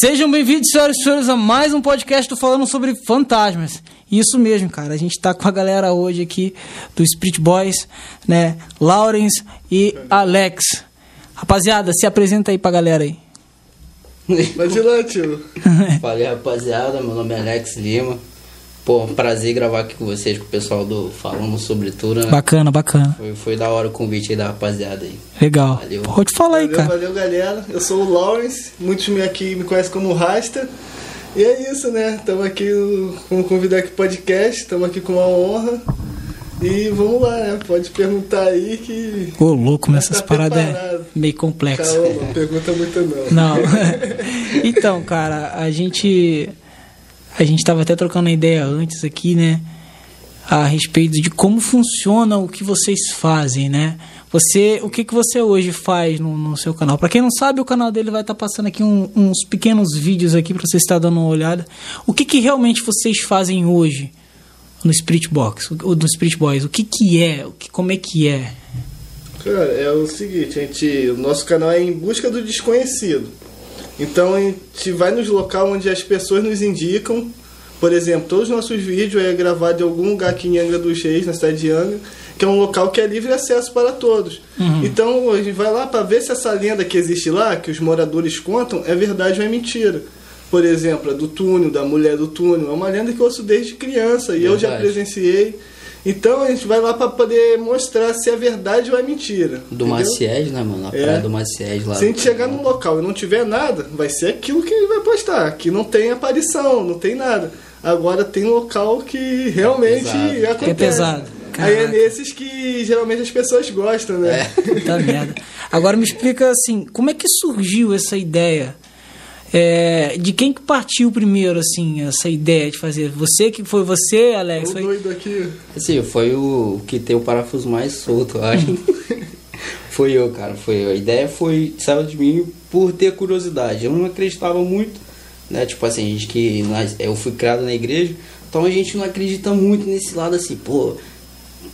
Sejam bem-vindos, senhoras e senhores, a mais um podcast do Falando sobre Fantasmas. Isso mesmo, cara. A gente tá com a galera hoje aqui do Spirit Boys, né? Lawrence e Alex. Rapaziada, se apresenta aí pra galera aí. De lá, tio. Falei, rapaziada, meu nome é Alex Lima. Pô, prazer gravar aqui com vocês, com o pessoal do Falando Sobre Tudo, né? Bacana, bacana. Foi, foi da hora o convite aí da rapaziada aí. Legal. Valeu. Pode falar aí, Valeu, cara. valeu, galera. Eu sou o Lawrence. Muitos me aqui me conhecem como Rasta. E é isso, né? Estamos aqui com convidar aqui podcast. Estamos aqui com uma honra. E vamos lá, né? Pode perguntar aí que. Ô, louco, mas essas Tá paradas é meio complexas. Calma, não pergunta muito não. Não. então, cara, a gente a gente tava até trocando ideia antes aqui, né, a respeito de como funciona o que vocês fazem, né? Você, o que que você hoje faz no, no seu canal? Pra quem não sabe, o canal dele vai estar passando aqui um- uns pequenos vídeos aqui para você estar dando uma olhada. O que que realmente vocês fazem hoje no Spirit Box, o- no Spirit Boys? O que que é? O que, como é que é? Cara, é o seguinte, gente, o nosso canal é em busca do desconhecido. Então a gente vai nos locais onde as pessoas nos indicam. Por exemplo, todos os nossos vídeos é gravado em algum lugar aqui em Angra dos Reis, na cidade de Angra, que é um local que é livre acesso para todos. Então a gente vai lá para ver se essa lenda que existe lá, que os moradores contam, é verdade ou é mentira. Por exemplo, a do túnel, da mulher do túnel, é uma lenda que eu ouço desde criança e eu já Verdade. presenciei. Então a gente vai lá para poder mostrar se é verdade ou é mentira. Do entendeu? Maciés, né, mano? A É. praia do Maciés lá. Se a gente chegar num local e não tiver nada, vai ser aquilo que ele vai postar. Aqui não tem aparição, não tem nada. Agora tem local que realmente pesado. acontece. É pesado. Aí é Caraca. nesses que geralmente as pessoas gostam, né? Puta merda. Agora me explica assim, como é que surgiu essa ideia? É, de quem que partiu primeiro, assim, essa ideia de fazer? Você que foi você, Alex? O Foi... doido aqui. Assim, foi o que tem o parafuso mais solto, eu acho. foi eu, cara. Foi eu. A ideia foi, saiu de mim por ter curiosidade. Eu não acreditava muito, né? Tipo assim, a gente que. nós- Eu fui criado na igreja, então a gente não acredita muito nesse lado assim, pô.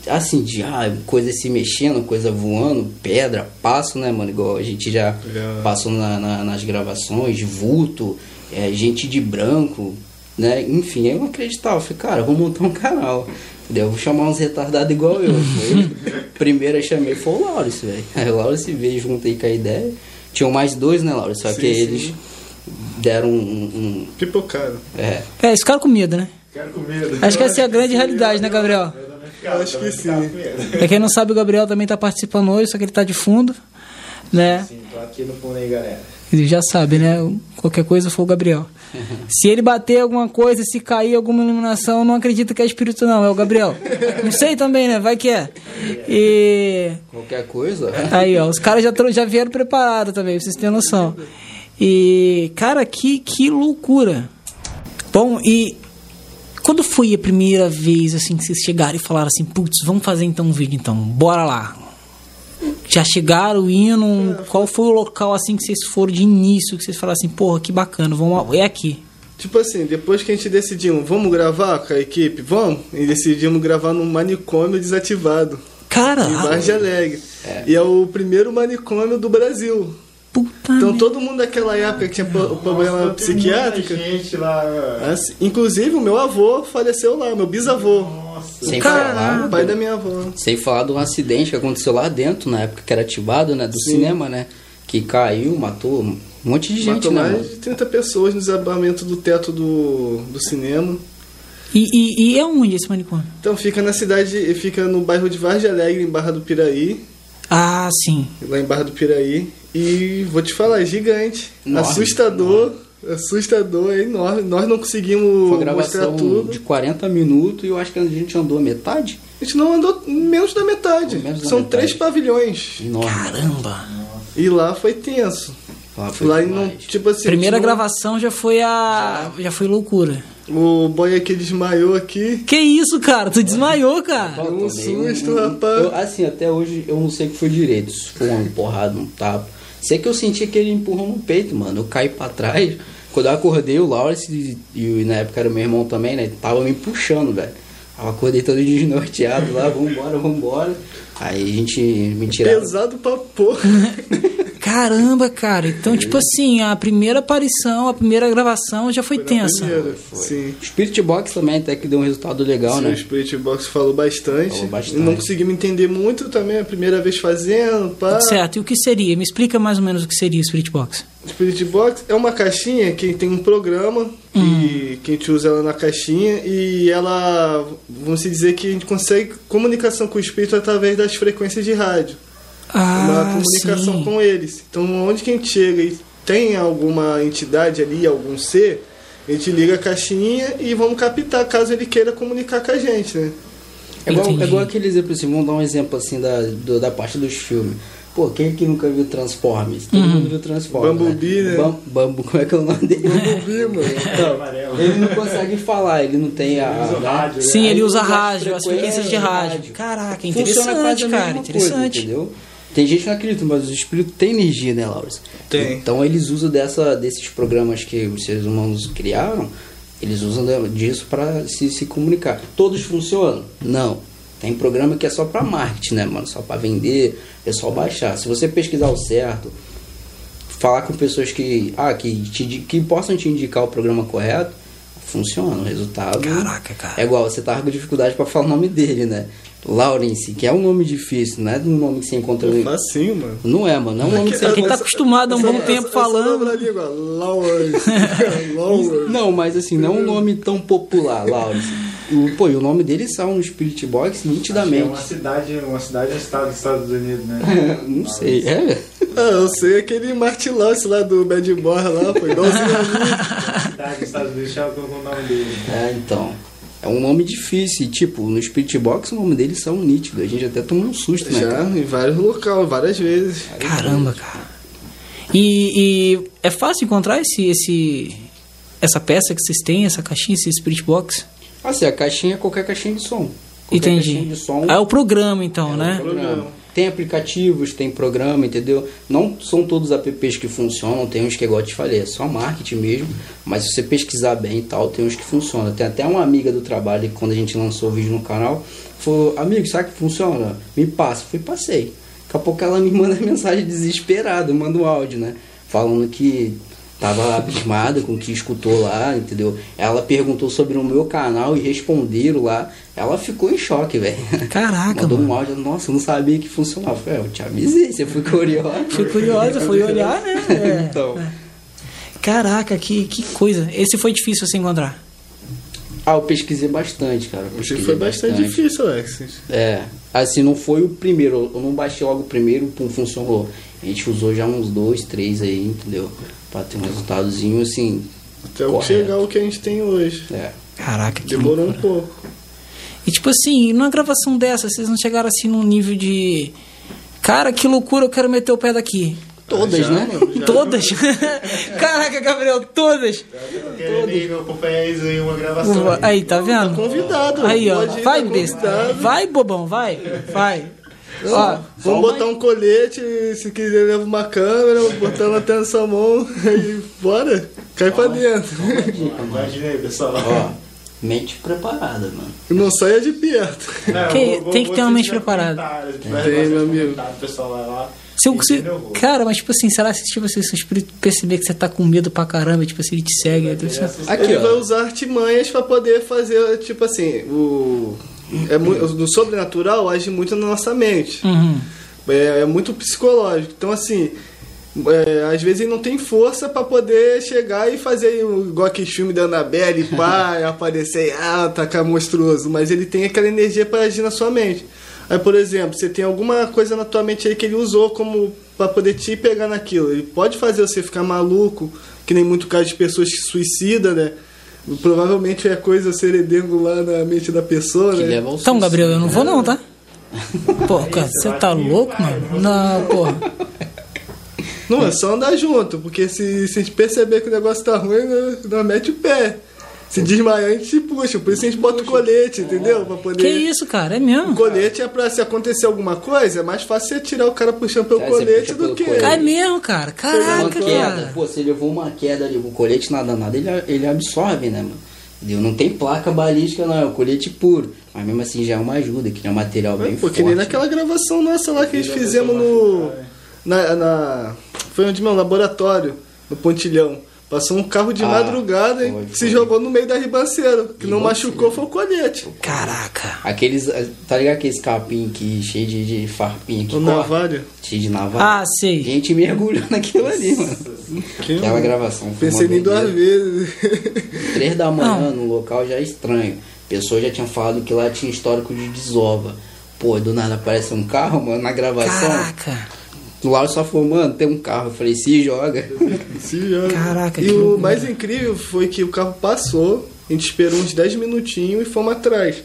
Assim, de ah, coisa se mexendo, coisa voando, pedra, passo, né, mano? Igual a gente já passou na- na- nas gravações, vulto, é, gente de branco, né? Enfim, eu não acreditava. Eu falei, cara, vou montar um canal. Entendeu? Eu vou chamar uns retardados igual eu. Primeiro eu chamei foi o Laurence, velho. Aí o Laurence veio junto aí com a ideia. Tinham mais dois, né, Laurence? Só Sim, que sim. eles deram um. um- Pipocaram. é, É, esse cara com medo, né? Ficaram com medo. Acho que essa é a grande realidade, né, Gabriel? Eu Eu acho que sim. Pra quem não sabe, o Gabriel também tá participando hoje, só que ele tá de fundo, né? Sim, tô aqui no fundo aí, galera. Ele já sabe, né? Qualquer coisa foi o Gabriel. Se ele bater alguma coisa, se cair alguma iluminação, não acredita que é espírito, não, é o Gabriel. Não sei também, né? Vai que é. E. qualquer coisa. Aí, ó, os caras já, já vieram preparados também, pra vocês terem noção. E, cara, que, que loucura. Bom, e quando foi a primeira vez, assim, que vocês chegaram e falaram assim, putz, vamos fazer então um vídeo então, bora lá. Já chegaram indo, qual foi o local, assim, que vocês foram de início, que vocês falaram assim, porra, que bacana, vamos, é aqui. Tipo assim, depois que a gente decidiu, vamos gravar com a equipe? Vamos? E decidimos gravar num manicômio desativado. Cara, Em Vargem Alegre. E é o primeiro manicômio do Brasil. Puta Então merda. todo mundo daquela época que tinha problema Nossa, tem psiquiátrico. gente lá. assim, inclusive o meu avô faleceu lá, meu bisavô. Nossa. Sem Caralho. falar. O pai da minha avó. Sem falar de um acidente que aconteceu lá dentro, na época que era ativado, né? Do cinema, né? Que caiu, matou um monte de gente, Matou né? mais de 30 pessoas no desabamento do teto do, do cinema. E, e, e é onde esse manicômio? Então fica na cidade, fica no bairro de Vargem Alegre, em Barra do Piraí. Ah, sim. Lá em Barra do Piraí. E vou te falar, é gigante. Enorme, assustador. Assustador, é enorme. Nós não conseguimos Foi mostrar gravação tudo. de 40 minutos e eu acho que a gente andou a metade. A gente não andou menos da metade. Menos da São metade. três pavilhões. Enorme. Caramba. E lá foi tenso. Lá foi lá não, tipo assim, Primeira não- gravação já foi a. Já foi loucura. O boy aqui desmaiou aqui. Que isso, cara? Tu desmaiou, cara? Pô, um susto, rapaz. eu- assim, até hoje eu não sei o que foi direito. Se foi uma porrada, um tapa. Sei que eu senti aquele empurrão no peito, mano. Eu caí pra trás. Quando eu acordei, o Lawrence, e, e na época era meu irmão também, né? Tava me puxando, velho. Eu acordei todo desnorteado lá, vambora, vambora. Aí a gente me tirava. Pesado pra porra. Caramba, cara. Então, tipo assim, a primeira aparição, a primeira gravação já foi, tensa. Primeiro, Sim. O Spirit Box também até que deu um resultado legal, Sim, O né? Spirit Box falou bastante. Falou bastante. Não consegui me entender muito também, a primeira vez fazendo. Pá. Certo, e o que seria? Me explica mais ou menos o que seria o Spirit Box. Spirit Box é uma caixinha que tem um programa que, Hum. que a gente usa ela na caixinha e ela, vamos dizer que a gente consegue comunicação com o espírito através das frequências de rádio. uma Ah, comunicação sim. com eles. Então, onde que a gente chega e tem alguma entidade ali, algum ser, a gente liga a caixinha e vamos captar caso ele queira comunicar com a gente, né? É igual, é igual aquele exemplo assim, vamos dar um exemplo assim da, do- da parte dos filmes. Pô, quem que nunca viu Transformers? Todo mundo viu Transformers. Bumblebee, né? Bam- Bambu, como é que é o nome dele? Bumblebee, mano. Amarelo. ele não consegue falar, ele não tem a. usa né? rádio, né? Sim, ele usa as rádio, as frequências de é, rádio. Caraca, Funciona interessante, cara, mesma interessante. Coisa, entendeu? Tem gente que não acredita, mas o espírito tem energia, né, Laura? Tem. Então eles usam dessa, desses programas que os seres humanos criaram, eles usam disso para se, se comunicar. Todos funcionam? Não. Tem programa que é só para marketing, né, mano? Só para vender, é só baixar. Se você pesquisar o certo, falar com pessoas que, ah, que, te, que possam te indicar o programa correto, funciona. O resultado Caraca, cara. é igual, você tava com dificuldade para falar o nome dele, né? Lawrence, que é um nome difícil, não é um nome que você encontra. Facinho, mano. Não é, mano. Não é um nome que você É que ele tá encontra. acostumado há um bom tempo falando. Lawrence. Lawrence. Não, mas assim, não é um nome tão popular, Lawrence. O, pô, e o nome dele saiu no Spirit Box Acho que nitidamente. É uma cidade, uma cidade é um estado dos Estados Unidos, né? não sei, é? Ah, eu sei aquele Martin Lawrence lá do Bad Boy lá, foi igualzinho a mim. A cidade dos Estados Unidos chama o nome dele. É, então. É um nome difícil. e, Tipo, no Spirit Box o nome dele saiu nítido. A gente até tomou um susto, né? Já, cara? em vários locais, várias vezes. Caramba, cara. E, e é fácil encontrar esse, esse, essa peça que vocês têm, essa caixinha, esse Spirit Box? Assim, a caixinha é qualquer caixinha de som. Qualquer caixinha Entendi. de som. É o programa, então, né? programa. Tem aplicativos, tem programa, entendeu? Não são todos apps que funcionam, tem uns que, igual eu te falei, é só marketing mesmo, mas se você pesquisar bem e tal, tem uns que funcionam. Tem até uma amiga do trabalho que quando a gente lançou o vídeo no canal, falou, amigo, sabe que funciona? Me passa. Fui, passei. Daqui a pouco ela me manda mensagem desesperada, manda um áudio, né? Falando que tava abismada com o que escutou lá, entendeu? Ela perguntou sobre o meu canal e responderam lá. Ela ficou em choque, velho. Caraca, Mandou mano. um áudio, nossa, eu não sabia que funcionava. Eu falei, "É, eu te avisei, você foi curioso. Fui curiosa, fui olhar, né? É. Então. Caraca, que, que coisa. Esse foi difícil você encontrar. Ah, eu pesquisei bastante, cara. pesquisei que foi bastante difícil, Alexis. É, assim, não foi o primeiro, eu não baixei logo o primeiro, pum, funcionou. A gente usou já uns dois, três aí, entendeu? Pra ter um resultadozinho, assim, Até o Correto. chegar o que a gente tem hoje. é. Caraca, que Demorou um loucura. pouco. E tipo assim, numa gravação dessa, vocês não chegaram assim num nível de. Cara, que loucura, eu quero meter o pé daqui. Todas, Já, né? já. Todas? Caraca, Gabriel, todas! Querendo ir acompanhar isso em uma gravação. aí. Tá vendo? Convidado. Aí, ó. Vai, tá besta. convidado. Vai, bobão, vai. Vai. Ó, Vamos botar um colete, se quiser leva uma câmera, botar ela até na sua mão e bora, cai pra dentro. Imagina aí, pessoal. Ó, mente preparada, mano. Não saia de perto. Não, Que- vou- tem que ter uma mente preparada. Tem, vai meu amigo. O pessoal vai lá. se eu, se, cara, mas tipo assim, será que tipo, assim, se o espírito perceber que você tá com medo pra caramba, tipo assim, ele te segue, você- Aqui, Ele vai ó. usar artimanhas pra poder fazer, tipo assim, o. É muito, no sobrenatural age muito na nossa mente. Uhum. É, é muito psicológico. Então, assim, é, às vezes ele não tem força pra poder chegar e fazer o- igual aquele filme da Annabelle, pá, aparecer e ah, atacar monstruoso. Mas ele tem aquela energia pra agir na sua mente. Aí, por exemplo, você tem alguma coisa na tua mente aí que ele usou como pra poder te pegar naquilo. Ele pode fazer você ficar maluco, que nem muito caso de pessoas que suicidam, né? Provavelmente é coisa seredengo lá na mente da pessoa, Que né? Então, suicídio. Gabriel, eu não vou não, tá? Pô, cara, você tá louco, mano? Não, porra. Não, é só andar junto, porque se, se a gente perceber que o negócio tá ruim, nós mete o pé. Se desmaiar, a gente puxa. Por isso a gente bota o colete, entendeu? Pra poder. Que isso, cara? É O mesmo? colete é pra se acontecer alguma coisa, é mais fácil você tirar o cara puxando pelo É, você colete puxa do pelo que. colete. É mesmo, cara. Uma Caraca, queda, cara. pô, você levou uma queda ali, o colete nada nada, ele, ele absorve, né, mano? Entendeu? Não tem placa balística, não, é o colete puro. Mas mesmo assim já é uma ajuda, que é um material bem Pô, forte. que nem naquela gravação nossa lá que a gente fizemos no. Na, na- foi onde, meu, laboratório, no Pontilhão. Passou um carro de Ah, madrugada e foi, se jogou no meio da ribanceira. Que não machucou foi o colete. Caraca. Aqueles. Tá ligado aqueles capim que cheio de, de farpinha que O navalha. Cheio de navalha. Ah, sei. Gente mergulhou naquilo ali, mano. Que- Aquela gravação. foi Pensei uma em duas vezes. Três da manhã Não. no local já é estranho. Pessoas já tinham falado que lá tinha histórico de desova. Pô, do nada aparece um carro, mano, na gravação. Caraca. O Lauro só falou, mano, tem um carro. Eu falei, se joga. Se joga. Caraca, E que o loucura. mais incrível foi que o carro passou, a gente esperou uns 10 minutinhos e fomos atrás.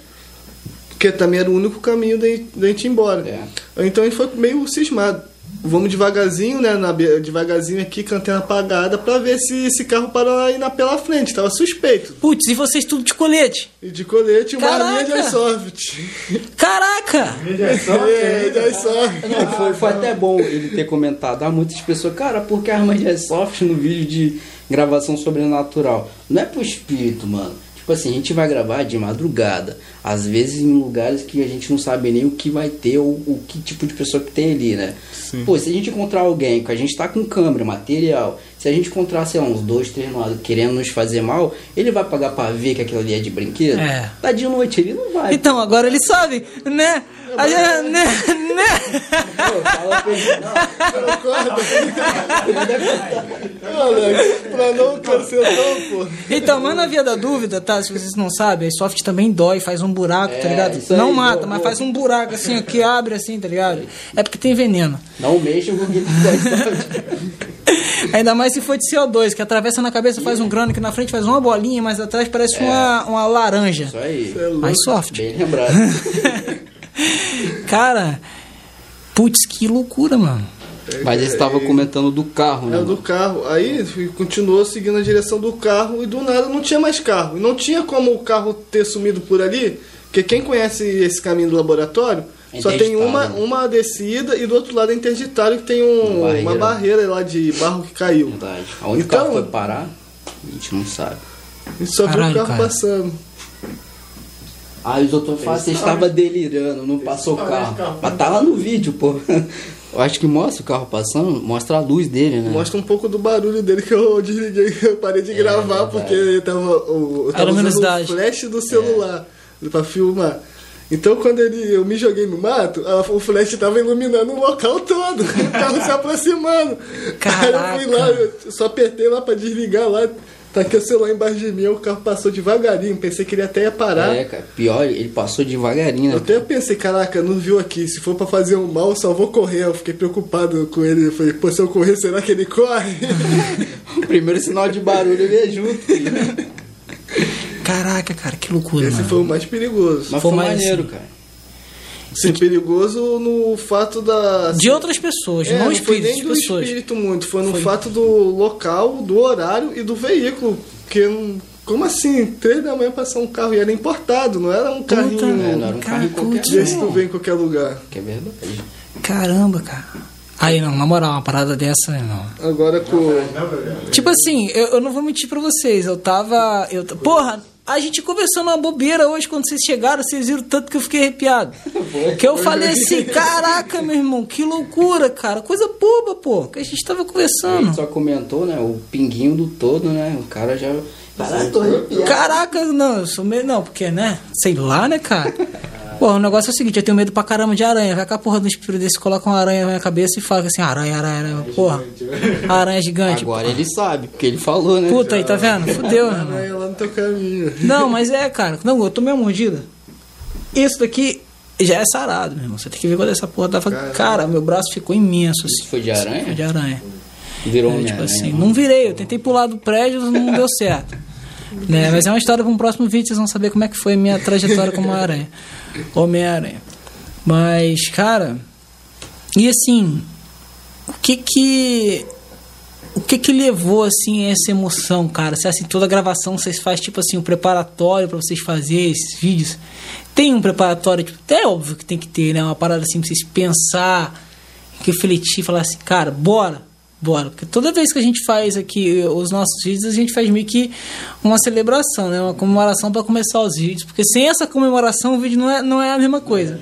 Porque também era o único caminho da da gente ir embora. É. Então a gente foi meio cismado. Vamos devagarzinho, né? Na, devagarzinho aqui, com a antena apagada, pra ver se esse carro parou aí na pela frente. Tava suspeito. Putz, e vocês tudo de colete? E de colete, uma Caraca! linha de airsoft. Caraca! É, de airsoft. Não, foi, foi até bom ele ter comentado. Há muitas pessoas, cara, por que arma de airsoft no vídeo de gravação sobrenatural? Não é pro espírito, mano. Tipo assim, a gente vai gravar de madrugada. Às vezes em lugares que a gente não sabe nem o que vai ter ou o que tipo de pessoa que tem ali, né? Pô, se a gente encontrar alguém, que a gente tá com câmera, material, se a gente encontrar, sei lá, uns dois, três no lado querendo nos fazer mal, ele vai pagar pra ver que aquilo ali é de brinquedo? É. Tá de noite, ele não vai. Então, agora eles sabem, né? A gente, né? né? Pô, fala pra ele, não. Olha, pra não cancelar, pô. Então, mas na via da dúvida, tá? Se vocês não sabem, a soft também dói, faz um buraco, tá É, ligado? isso aí, Não mata, mas faz um buraco assim, ó, que abre assim, tá ligado? É porque tem veneno. Não mexa o tá airsoft. Ainda mais se for de CO2, que atravessa na cabeça, faz um grano, que na frente faz uma bolinha, mas atrás parece uma, uma laranja. Isso aí. Mais soft. Bem lembrado. Cara, putz, que loucura, mano. Mas eles estavam comentando do carro, né? É, do carro. Aí continuou seguindo a direção do carro e do nada não tinha mais carro. E não tinha como o carro ter sumido por ali, porque quem conhece esse caminho do laboratório É só tem uma, né? uma descida e do outro lado é interditário que tem um- Uma barreira. uma barreira lá de barro que caiu. Verdade. Aonde Então- o carro foi parar, a gente não sabe. E só viu Caralho, o carro cara. passando. Aí os outros falam, você estava delirando, não passou o carro. Mas tá lá no vídeo, pô. Eu acho que mostra o carro passando, mostra a luz dele, né? Mostra um pouco do barulho dele que eu desliguei, eu parei de gravar verdade. porque tava, o- eu Era tava usando o flash do celular pra filmar. Então quando ele, eu me joguei no mato, a- o flash tava iluminando o local todo, o carro se aproximando. Aí eu fui lá, eu só apertei lá pra desligar lá, tá aqui o celular embaixo de mim, o carro passou devagarinho, pensei que ele até ia parar. É, cara. Pior, ele passou devagarinho, Eu né? até pensei, caraca, não viu aqui. Se for pra fazer um mal, só vou correr. Eu fiquei preocupado com ele. Eu falei, pô, se eu correr, será que ele corre? O primeiro sinal de barulho ele é junto. filho. Caraca, cara, que loucura, Esse mano. foi o mais perigoso. Mas Foi foi maneiro, assim. cara. Sim, perigoso no fato da. De outras pessoas, É, não não foi espíritos, nem do pessoas. espírito muito, foi no fato do local, do horário e do veículo. Porque, como assim? Três da manhã passar um carro e era importado, não era um Puta, carrinho É, não era um carro em qualquer desse que tu vê em qualquer lugar. Que é verdade. Caramba, cara. Aí não, na moral, uma parada dessa, não. Agora com. Tipo assim, eu, eu não vou mentir pra vocês, eu tava. Eu, porra, a gente conversou numa bobeira hoje quando vocês chegaram, vocês viram tanto que eu fiquei arrepiado. Que eu falei assim, caraca, meu irmão, que loucura, cara. Coisa boba, pô. Que a gente tava A gente conversando. só comentou, né? O pinguinho do todo, né? O cara já. Caraca, tô arrepiado. Caraca, não, eu sou meio. Não, porque, né? Sei lá, né, cara? Porra, o negócio é o seguinte, eu tenho medo pra caramba de aranha. Vai que a porra do espírito desse coloca uma aranha na minha cabeça e fala assim, aranha, aranha, aranha. Porra, aranha gigante. Agora ele sabe, porque ele falou, né? Puta aí, tá vendo? Fudeu, irmão. Aí lá no teu caminho. Não, mas é, cara. Não, eu tomei uma mordida. Isso daqui já é sarado, meu irmão. Você tem que ver quando essa porra tava. Cara, meu braço ficou imenso assim. Isso foi de aranha? Foi de aranha. Virou um É, tipo assim, não virei, eu tentei pular do prédio, não deu certo. Né? Mas é uma história para um próximo vídeo, vocês vão saber como é que foi a minha trajetória como aranha. Homem-Aranha. Mas, cara, e assim, o que que. O que que levou, assim, essa emoção, cara? Se assim, toda gravação vocês fazem, tipo assim, um preparatório para vocês fazerem esses vídeos. Tem um preparatório, tipo, é óbvio que tem que ter, né? Uma parada assim pra vocês pensar, refletir, falar assim, cara, bora, bora. Porque toda vez que a gente faz aqui os nossos vídeos, a gente faz meio que uma celebração, né? Uma comemoração para começar os vídeos. Porque sem essa comemoração o vídeo não é, não é a mesma coisa.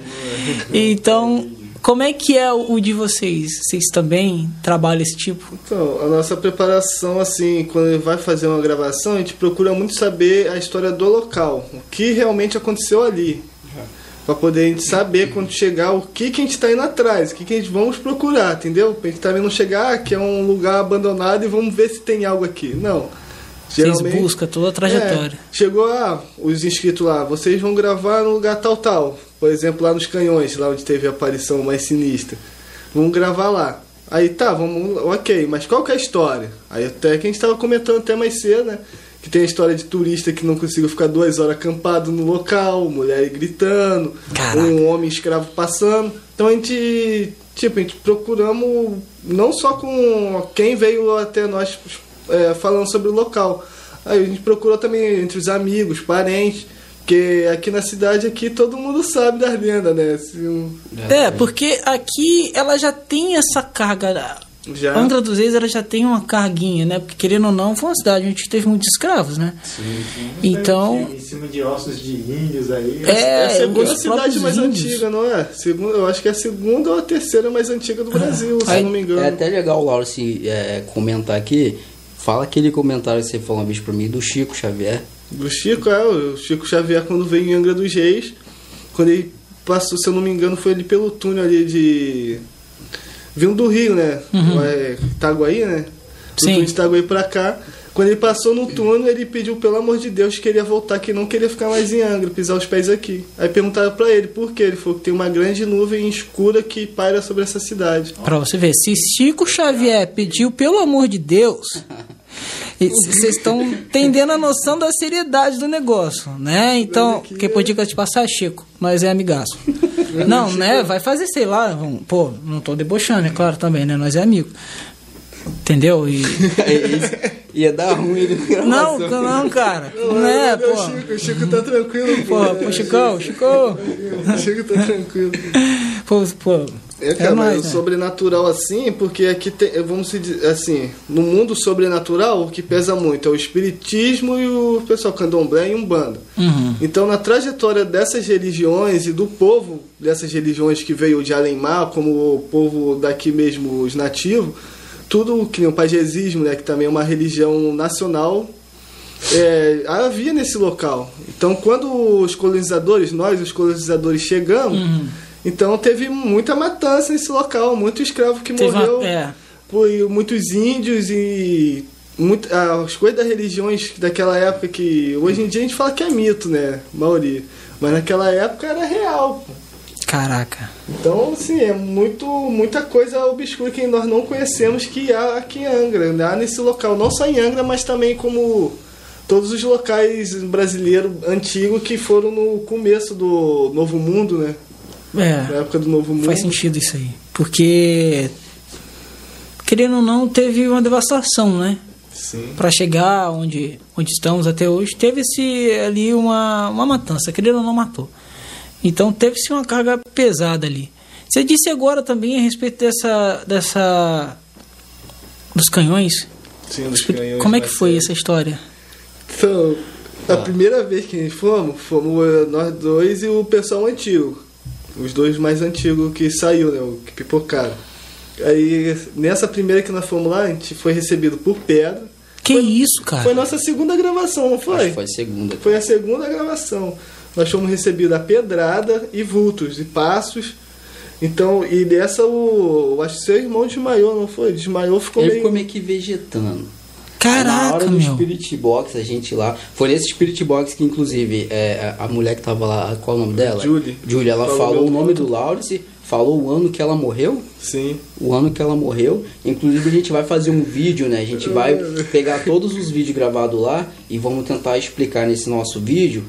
Então, Como é que é o de vocês? Vocês também trabalham esse tipo? Então, a nossa preparação, assim, quando ele vai fazer uma gravação, a gente procura muito saber a história do local, o que realmente aconteceu ali. Pra poder a gente saber quando chegar o que, que a gente tá indo atrás, o que, que a gente vamos procurar, entendeu? Pra gente também não chegar, ah, que é um lugar abandonado e vamos ver se tem algo aqui. Não. Vocês buscam toda a trajetória. É, chegou ah, os inscritos lá, vocês vão gravar no lugar tal, tal. Por exemplo, lá nos canhões, lá onde teve a aparição mais sinistra. Vamos gravar lá. Aí tá, vamos. Ok, mas qual que é a história? Aí até que a gente estava comentando até mais cedo, né? Que tem a história de turista que não conseguiu ficar duas horas acampado no local, mulher gritando, Caraca. um homem escravo passando. Então a gente, tipo, a gente procuramos não só com quem veio até nós é, falando sobre o local. Aí a gente procurou também entre os amigos, parentes, porque aqui na cidade aqui todo mundo sabe das lendas, né? Se um- É, porque aqui ela já tem essa carga. Já. Angra dos Reis ela já tem uma carguinha, né? Porque querendo ou não, foi uma cidade onde teve muitos escravos, né? Então, Em cima de ossos de índios aí. É, É a segunda cidade mais índios. antiga, não é? Segunda, eu acho que é a segunda ou a terceira mais antiga do Brasil, se Aí- eu não me engano. É até legal o Lauro se é, comentar aqui. Fala aquele comentário que você falou uma vez pra mim do Chico Xavier. Do Chico, é, o Chico Xavier quando veio em Angra dos Reis, quando ele passou, se eu não me engano, foi ali pelo túnel ali de. Vindo do Rio, né? Uhum. É, Itaguaí, né? Do Sim. de Itaguaí pra cá. Quando ele passou no túnel, ele pediu, pelo amor de Deus, que queria voltar, que não queria ficar mais em Angra, pisar os pés aqui. Aí perguntaram pra ele por quê. Ele falou que tem uma grande nuvem escura que paira sobre essa cidade. pra você ver, se Chico Xavier pediu pelo amor de Deus, vocês estão entendendo a noção da seriedade do negócio, né? Então, que por dica de passar, Chico, nós é amigaço. Não, né? Vai fazer, sei lá, vamos- pô, não tô debochando, é claro também, né? Nós é amigo. Entendeu? E... Ia dar ruim Não, não, cara. Não é, pô. Chico, o Chico tá tranquilo, pô. Pô, pô, Chicão, Chico. O Chico tá tranquilo. Pô, pô. É, cara, mas nóis, o né? sobrenatural assim, porque aqui tem, vamos se dizer assim, no mundo sobrenatural o que pesa muito é o espiritismo e o pessoal candomblé e umbanda. Uhum. Então, na trajetória dessas religiões e do povo dessas religiões que veio de Além-Mar, como o povo daqui mesmo, os nativos, tudo que nem o pagesismo, né, que também é uma religião nacional, é, havia nesse local. Então, quando os colonizadores, nós, os colonizadores, chegamos, Uhum. Então teve muita matança nesse local, muito escravo que Teve morreu uma, é, por muitos índios e muito, as coisas das religiões daquela época que hoje em dia a gente fala que é mito, né, maioria. Mas naquela época era real. pô. caraca. Então, assim, é muito, muita coisa obscura que nós não conhecemos que há aqui em Angra, né? há nesse local. Não só em Angra, mas também como todos os locais brasileiros antigos que foram no começo do Novo Mundo, né? Na É, época do Novo Mundo. faz sentido isso aí. Porque, querendo ou não, teve uma devastação, né? Sim. Pra chegar onde, onde estamos até hoje, teve-se ali uma, uma matança, querendo ou não matou. Então teve-se uma carga pesada ali. Você disse agora também a respeito dessa. dessa dos canhões. Sim, dos canhões Como é que foi série. essa história? Então, a primeira vez que fomos, fomos eh, nós dois e o pessoal antigo. Os dois mais antigos que saiu, né? O que pipocaram. Aí, nessa primeira que nós fomos lá, a gente foi recebido por pedra. Que Foi- isso, cara? Foi nossa segunda gravação, não Acho foi? que foi segunda. Foi a segunda gravação. Nós fomos recebidos a pedrada e vultos e passos. Então, e dessa o. eu Acho que seu irmão desmaiou, não foi? Desmaiou, ficou Ele meio. ficou meio que vegetando. Na hora Caraca, do meu. Spirit Box, a gente lá. Foi nesse Spirit Box que, inclusive, é, a a mulher que tava lá, qual é o nome dela? Julie. Julie, ela Falou falou, o nome nome. do Laurence, falou o ano que ela morreu. Sim. O ano que ela morreu. Inclusive, a gente vai fazer um vídeo, né? A gente vai pegar todos os vídeos gravados lá e vamos tentar explicar nesse nosso vídeo.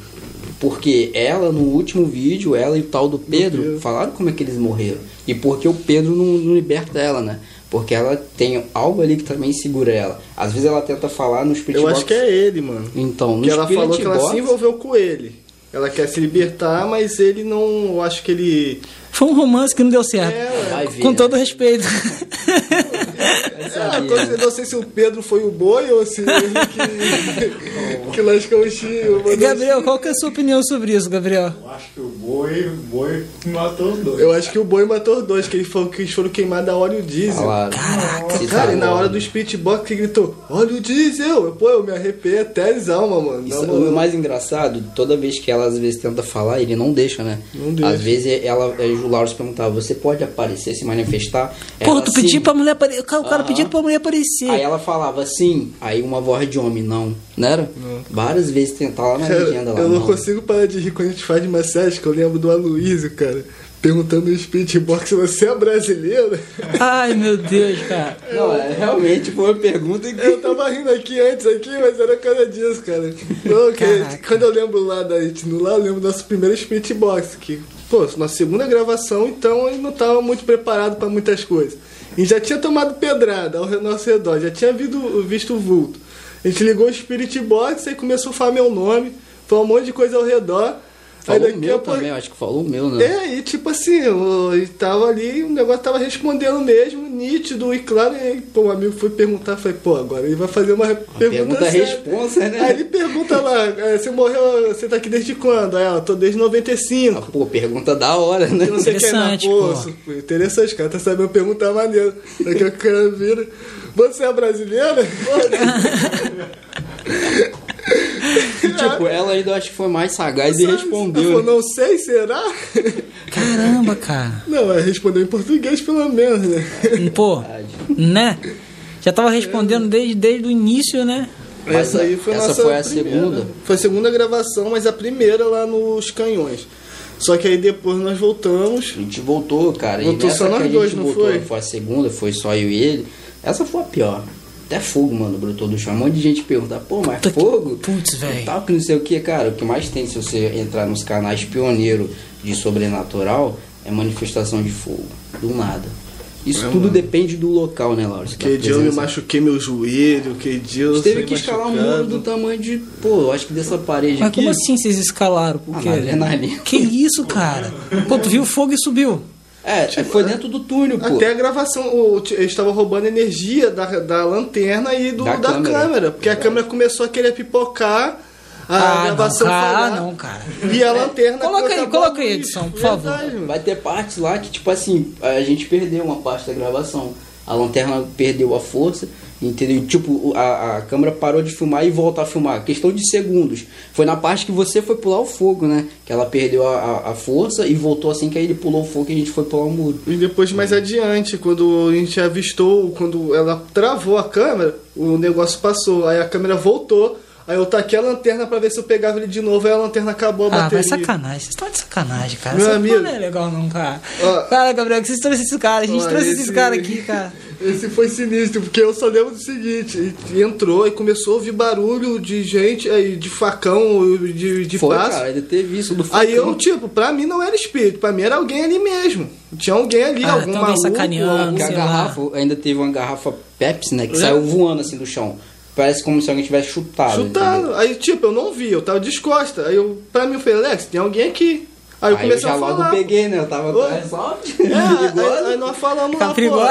Porque ela, no último vídeo, ela e o tal do Pedro, Pedro. falaram como é que eles morreram. E porque o Pedro não, não liberta ela, né? Porque ela tem algo ali que também segura ela. Às vezes ela tenta falar no Spirit Eu Box. acho que é ele, mano. Então, no Que ela Spirit falou que ela se envolveu com ele. Ela quer se libertar, mas ele não. Eu acho que ele. Foi um romance que não deu certo. É, Com todo respeito. É, não sei se o Pedro foi o boi ou se ele que, que lascou o Chico. Gabriel, qual que é a sua opinião sobre isso, Gabriel? Eu acho que o boi, boi matou os dois. Eu acho que o boi matou os dois, que eles foram, que eles foram queimados a óleo diesel. Caraca, Se Cara, e na hora do Spiritbox que gritou, óleo diesel! Eu, Pô, eu me arrepiei até as almas, mano. Isso, o mais engraçado, toda vez que ela às vezes tenta falar, ele não deixa, né? Não deixa. Às vezes ela, eh, o Lauro perguntava, você pode aparecer, se manifestar? Porra, Ela, tu "Sim." pediu pra mulher aparecer. O cara, Aham. pediu pra mulher aparecer. Aí ela falava sim, aí uma voz de homem, não. Não era? Várias vezes tentar lá na Cara, legenda lá. eu não não. consigo parar de rir quando a gente faz de massagem, que eu lembro do Aloysio, cara, perguntando no Spiritbox, você é brasileira? Ai, meu Deus, cara. Não, é, realmente foi uma pergunta que. Eu tava rindo aqui antes, aqui, mas era cara disso, cara. Não, que- quando eu lembro lá da no lá, eu lembro do nosso primeiro Spirit Box, que, pô, nossa segunda gravação, então ele não tava muito preparado pra muitas coisas. E já tinha tomado pedrada ao nosso redor, já tinha visto, visto o vulto. A gente ligou o Spirit Box, aí começou a falar meu nome, falou um monte de coisa ao redor. Falou aí o meu também, eu acho que falou o meu, né? é, e tipo assim, eu, eu tava ali, o negócio tava respondendo mesmo, nítido e claro, e aí, pô, um amigo foi perguntar, falei, pô, agora ele vai fazer uma pergunta Pergunta responsa, né? Aí ele pergunta lá, é, você morreu, você tá aqui desde quando? Aí ela, tô desde Ah, 95. pô, pergunta da hora, né? Eu não sei o que é na Interessante, bolsa. Pô, Interessante, cara, tá sabendo perguntar maneiro. Daqui a cara vira, você é brasileira? tipo, ela ainda acho que foi mais sagaz e Ela respondeu. falou, não sei, será? Caramba, cara. Não, ela respondeu em português pelo menos, né? Pô, né? Já tava respondendo desde, desde o início, né? Mas Essa aí foi essa nossa foi a primeira. segunda? Foi a segunda gravação, mas a primeira lá nos canhões. Só que aí depois nós voltamos. A gente voltou, cara. Voltou e nessa só nós que a dois, gente não voltou, foi? Foi a segunda, foi só eu e ele. Essa foi a pior. Até fogo, mano, brotou do chão. Um monte de gente pergunta, pô, mas Puta que- fogo? Putz, velho. Tal que não sei o que, cara. O que mais tem se você entrar nos canais pioneiro de sobrenatural é manifestação de fogo. Do nada. Isso É, tudo mano. depende do local, né, Laura? Que dia eu me machuquei meu joelho, que dia eu teve que escalar um machucado. muro do tamanho de, pô, eu acho que dessa parede Mas aqui. como assim vocês escalaram? Por Ah, quê? Que isso, cara? Pô, tu viu o fogo e subiu. É, foi dentro do túnel, pô. Até a gravação, o, eles estavam roubando energia da, da lanterna e do, Da da, câmera. câmera. Porque a câmera começou a querer pipocar, a ah, não, gravação cara, falhar, não, cara. E a lanterna. Coloca aí, coloca a aí, edição, por favor. Verdade. Vai ter partes lá que, tipo assim, a gente perdeu uma parte da gravação. A lanterna perdeu a força, entendeu? Tipo, a, a câmera parou de filmar e volta a filmar. Questão de segundos. Foi na parte que você foi pular o fogo, né? Que ela perdeu a, a, a força e voltou assim que aí ele pulou o fogo e a gente foi pular o muro. E depois mais adiante, quando a gente avistou, quando ela travou a câmera, o negócio passou. Aí a câmera voltou. Aí eu taquei a lanterna pra ver se eu pegava ele de novo, aí a lanterna acabou a Ah, vai bateria. sacanagem. Vocês estão de sacanagem, cara. Meu Essa amigo. não é legal, não, cara. Ó. Cara, Gabriel, que vocês trouxeram esses caras. A gente Ó, trouxe esses esse- caras aqui, cara. Esse foi sinistro, porque eu só lembro do seguinte, e entrou e começou a ouvir barulho de gente, aí, de facão, de, de foi, passo. cara, ainda teve isso do Aí eu, facão. tipo, pra mim não era espírito, pra mim era alguém ali mesmo. Tinha alguém ali, Ah, algum maluco. sacaneando, algum- Que a sei garrafa, ainda teve uma garrafa Pepsi, né? Que É. saiu voando assim do chão. Parece como se alguém tivesse chutado. Chutado. entendeu? Aí, tipo, eu não vi, eu tava descosta. Aí eu, pra mim, eu falei, Alex, tem alguém aqui. Aí eu Aí eu comecei já a logo falar. peguei, né? Eu tava atrás só. É, aí, aí nós falamos lá, Caprigó, pô,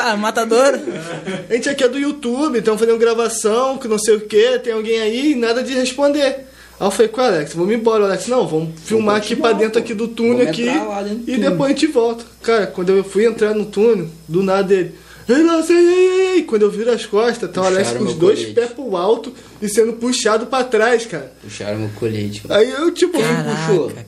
a gente aqui é do YouTube, estamos fazendo gravação, que não sei o que, tem alguém aí, e nada de responder. Aí eu falei com o Alex, vamos embora, Alex. Não, vamos filmar aqui pra dentro pô. aqui do túnel Vamos aqui e túnel. depois a gente volta. Cara, quando eu fui entrar no túnel, do nada ele. Ei, não sei, ei, ei, ei. Quando eu viro as costas, tá o Alex com os dois colete. pés pro alto e sendo puxado pra trás, cara. Puxaram meu colete. Aí eu, tipo, Quem Caraca, puxou? cara.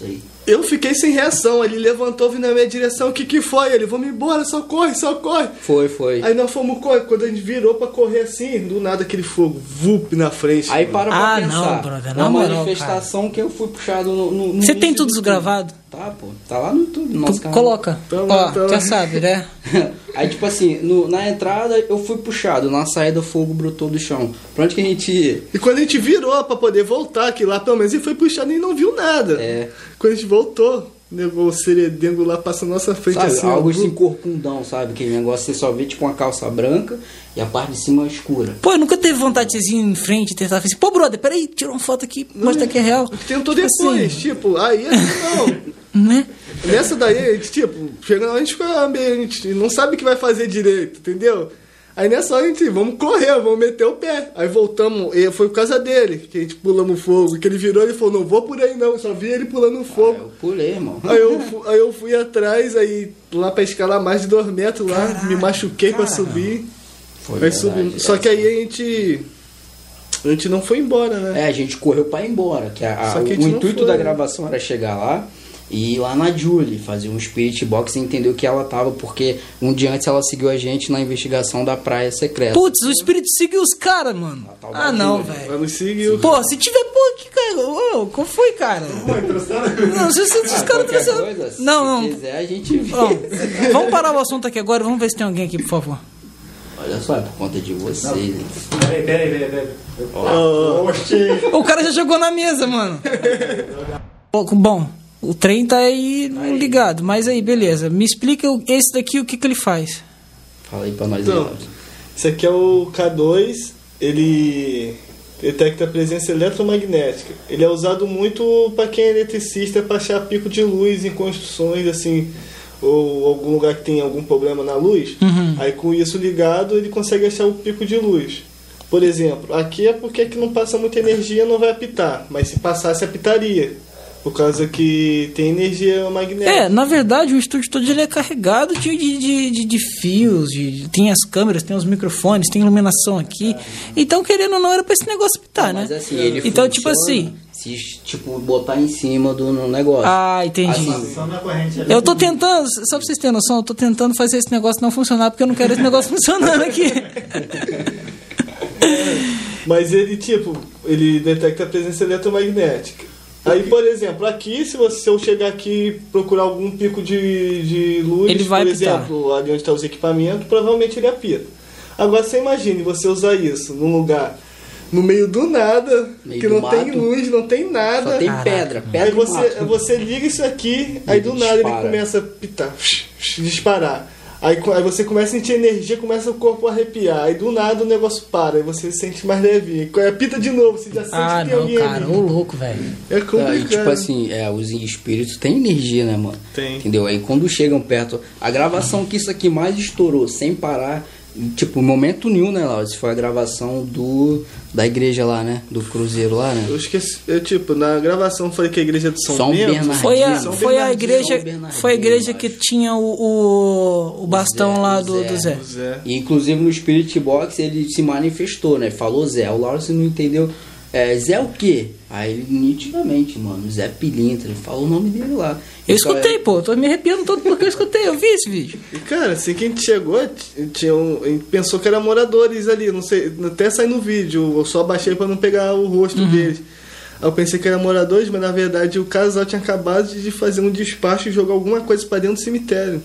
Não eu fiquei sem reação. Ele levantou, vindo na minha direção. O que que foi? Ele, vamos embora, só corre, só corre. Foi, foi. Aí nós fomos correr. Quando a gente virou pra correr assim, do nada aquele fogo, vup na frente. Aí para Ah, pra não, pensar. brother, é na manifestação que eu fui puxado no. no- no Você tem tudo gravado? Tá, pô. Tá lá no YouTube, no nosso Tu canal. coloca. Ó, então. já sabe, né? Aí, tipo assim, no- na entrada eu fui puxado, na saída o fogo brotou do chão. Pra onde que a gente ia? E quando a gente virou pra poder voltar, que lá pelo menos ele foi puxado e não viu nada. É. Quando a gente voltou, levou o seredengo lá, passa nossa frente Sabe, assim. algo ó, assim corcundão, sabe? Aquele negócio você só vê tipo uma calça branca e a parte de cima é escura. Pô, eu nunca teve vontade de ir em frente e tentar fazer assim, pô, brother, peraí, tira uma foto aqui, mostra que é real. Tentou Tipo depois, assim, tipo, aí não. né? Nessa daí, a gente, tipo, chega na hora a gente fica meio, a gente não sabe o que vai fazer direito, entendeu? Aí nessa hora a gente, vamos correr, vamos meter o pé. Aí voltamos, e foi por causa dele, que a gente pulamos fogo. Que ele virou e falou, não vou por aí não, só vi ele pulando Ah, fogo. eu pulei, irmão. Aí eu, aí eu fui atrás, aí lá pra escalar mais de dois metros lá, Caraca, me machuquei pra cara. subir. Foi Aí verdade, subimos. Só é. que aí a gente. A gente não foi embora, né? É, a gente correu pra ir embora. Que a- a- Só que a o intuito foi, da né? gravação era chegar lá e ir lá na Julie, fazer um spirit box e entender o que ela tava, porque um dia antes ela seguiu a gente na investigação da praia secreta. Putz, o espírito seguiu os caras, mano. Ah, tá Ah, não, velho. Ela nos seguiu. Pô, se tiver, pô, que cara. Ô, qual foi, cara? Não, se, se, se os caras trouxeram. coisa, se Não, não. quiser, a gente vê. Ó, vamos parar o assunto aqui agora, vamos ver se tem alguém aqui, por favor. Olha só, é por conta de vocês. Peraí, peraí, peraí, peraí. Oxi. O cara já jogou na mesa, mano. Bom, o trem tá aí ligado, mas aí, beleza. Me explica o- esse daqui, o que que ele faz. Fala aí pra nós Então, aí, esse aqui é o K2, ele detecta a presença eletromagnética. Ele é usado muito para quem é eletricista para achar pico de luz em construções assim, ou algum lugar que tem algum problema na luz. Uhum. Aí com isso ligado, ele consegue achar o pico de luz. Por exemplo, aqui é porque aqui não passa muita energia, não vai apitar, mas se passasse apitaria. Por causa que tem energia magnética. É, na verdade, o estúdio todo ele é carregado de, de, de, de- de fios, de- tem as câmeras, tem os microfones, tem iluminação aqui. Então, querendo ou não, era pra esse negócio pitar, né? Mas assim, ele então, tipo assim. Se, tipo, botar em cima do no negócio. Ah, entendi. Assim. Eu tô tentando, só pra vocês terem noção, eu tô tentando fazer esse negócio não funcionar, porque eu não quero esse negócio funcionando aqui. Mas ele, tipo, ele detecta a presença eletromagnética. Aí, por exemplo, aqui, se, você, se eu chegar aqui e procurar algum pico de, de luz, Ele vai por apitar. exemplo, ali onde está os equipamentos, provavelmente ele apita. Agora, você imagine você usar isso num lugar no meio do nada, Meio que do não tem mato. luz, não tem nada. só tem Caraca, pedra, pedra Aí e você, você liga isso aqui, aí Ele do nada ele começa a pitar, disparar. Aí, aí você começa a sentir energia, começa o corpo a arrepiar. Aí do nada o negócio para, aí você se sente mais leve. Aí pita de novo, você já sente Ah, que tem não, alguém cara, ali. ô louco, velho. É complicado. E tipo assim, é, os espíritos têm energia, né, mano? Tem. Entendeu? Aí quando chegam perto, a gravação que isso aqui mais estourou sem parar, tipo, momento nenhum, né, Laura? Isso foi a gravação do da igreja lá, né? Do cruzeiro lá, né? Eu esqueci, eu, tipo, na gravação foi que a igreja de São, São Bento. Bernardino. Foi a, São foi a igreja, foi a igreja que tinha o, o, o bastão Zé, lá do, Zé. do Zé. Zé. E, inclusive no Spirit Box ele se manifestou, né? Falou Zé. O Lauro não entendeu. É, Zé o quê? Aí nitidamente, mano, Zé Pilintra, ele falou o nome dele lá. Eu Só escutei, é- pô, tô me arrepiando todo porque eu escutei, eu vi esse vídeo. E cara, assim que a gente chegou, tinha um, a gente pensou que eram moradores ali, não sei, até sair no vídeo, eu só abaixei pra não pegar o rosto Uhum. deles. Aí eu pensei que eram moradores, mas na verdade o casal tinha acabado de fazer um despacho e jogar alguma coisa pra dentro do cemitério.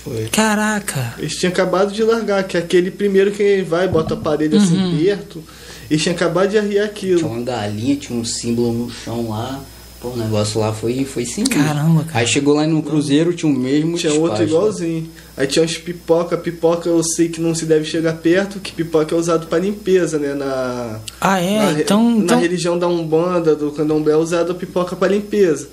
Foi. Caraca. Eles tinham acabado de largar, que é aquele primeiro que vai, bota o aparelho Uhum. assim perto, eles tinham acabado de arriar Tinha aquilo. uma galinha, tinha um símbolo no chão lá. Pô, o negócio lá foi, foi sinistro. Caramba, cara. Aí chegou lá no cruzeiro, tinha o mesmo Tinha despacho, outro igualzinho. Aí tinha uns pipoca. Pipoca eu sei que não se deve chegar perto, que pipoca é usado para limpeza, né? Na, Ah, é? na, então. na então... religião da Umbanda, do Candomblé, é usado a pipoca para limpeza.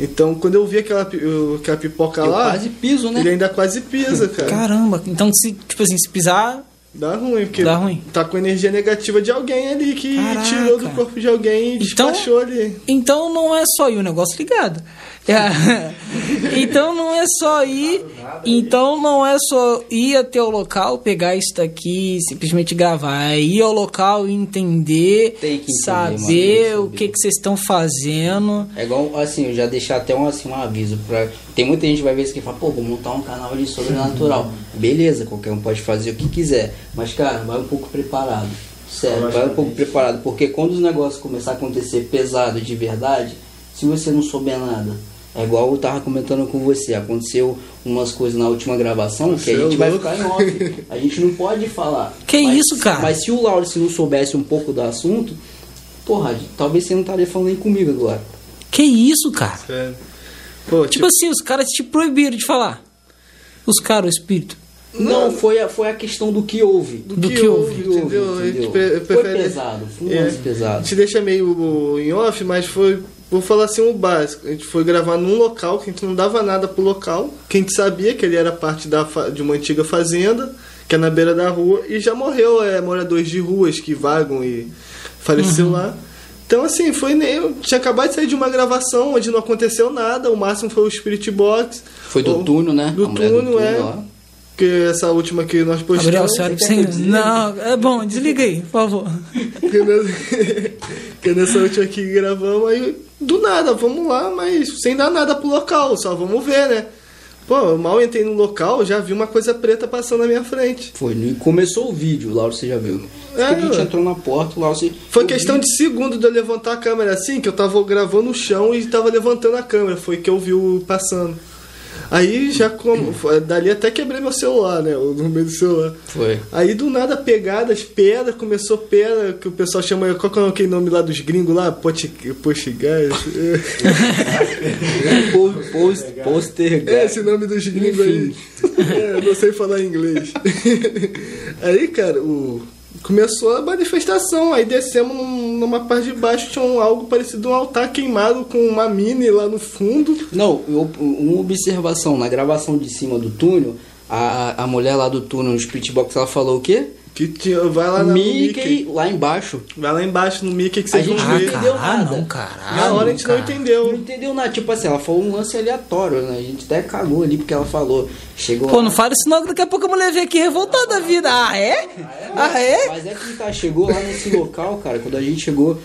Então, quando eu vi aquela, aquela pipoca Eu lá, quase piso, né? ele ainda quase pisa, cara. Caramba, então se, tipo assim, se pisar. Dá ruim, porque Dá ruim. tá com energia negativa de alguém ali que Caraca. tirou do corpo de alguém e Então- despachou ali. Então não é só ir o negócio ligado. É. Então não é só ir. Então não é só ir até o local, pegar isso daqui e simplesmente gravar. É ir ao local e entender, que entender, saber mano, que o que, que vocês estão fazendo. É igual, assim, eu já deixar até um, assim, um aviso pra... Tem muita gente que vai ver isso aqui e fala, pô, vou montar um canal de sobrenatural. Beleza, qualquer um pode fazer o que quiser. Mas, cara, vai um pouco preparado. Sério, vai um pouco preparado. Porque quando os negócios começar a acontecer pesado de verdade, se você não souber nada... É igual eu tava comentando com você, aconteceu umas coisas na última gravação que a é gente vai ficar em off. A gente não pode falar. Que Mas- isso, cara? Mas se o Lauro se não soubesse um pouco do assunto, porra, talvez você não estaria falando nem comigo agora. Que isso, cara? Sério. Pô, Tipo assim, os caras te proibiram de falar. Os caras, o espírito. Não, foi, a, foi a questão do que houve. do que houve, entendeu? A gente entendeu? pre- Foi prefere- pesado, foi um É, pesado. gente deixa meio em off, mas foi. Vou falar assim o básico. A gente foi gravar num local que a gente não dava nada pro local. Que a gente sabia que ele era parte da, de uma antiga fazenda. que é na beira da rua, e já morreu é, moradores de ruas que vagam e faleceu Uhum. lá. Então, assim, foi nem. Eu tinha acabado de sair de uma gravação onde não aconteceu nada, o máximo foi o Spirit Box. Foi do O- túnel, né? Do A mulher túnel, é. lá. Que essa última que nós postamos. Gabriel, senhora, sem... Não, é bom, desliga aí, por favor. que nessa última que gravamos, aí do nada, vamos lá, mas sem dar nada pro local, só vamos ver, né? Pô, eu mal entrei no local, já vi uma coisa preta passando na minha frente. Foi, e começou o vídeo, o Lauro você já viu. É, a gente entrou na porta, o Lauro você. Foi questão vi- de segundo de eu levantar a câmera assim, que eu tava gravando no chão e tava levantando a câmera. Foi que eu vi o passando. Aí já como. Dali até quebrei meu celular, né? O no meio do celular. Foi. Aí do nada pegadas, pedra, começou pedra, que o pessoal chama. Qual que é aquele nome lá dos gringos lá? Poti- Pochigás? Po- Post, poster, É esse nome dos gringos aí. É, não sei falar inglês. Aí, cara, o... começou a manifestação. Aí descemos num- numa parte de baixo, tinha um, algo parecido um altar queimado com uma mini lá no fundo. Não, eu- uma observação, na gravação de cima do túnel, a, a- mulher lá do túnel, no Spirit Box, ela falou o quê? Que tinha, vai lá no Mickey, Mickey. lá embaixo. Vai lá embaixo no Mickey que A vocês gente vão não ver. entendeu Ah, nada. não, caralho. Na hora a gente não cara. Não entendeu. entendeu nada, tipo assim, ela falou um lance aleatório, né? A gente até cagou ali porque ela falou. Chegou Pô, lá- não fala isso não, que daqui a pouco a mulher vem aqui revoltada da vida. Ah, é? Ah, é? Mas é que tá, chegou lá nesse local, cara, quando a gente chegou,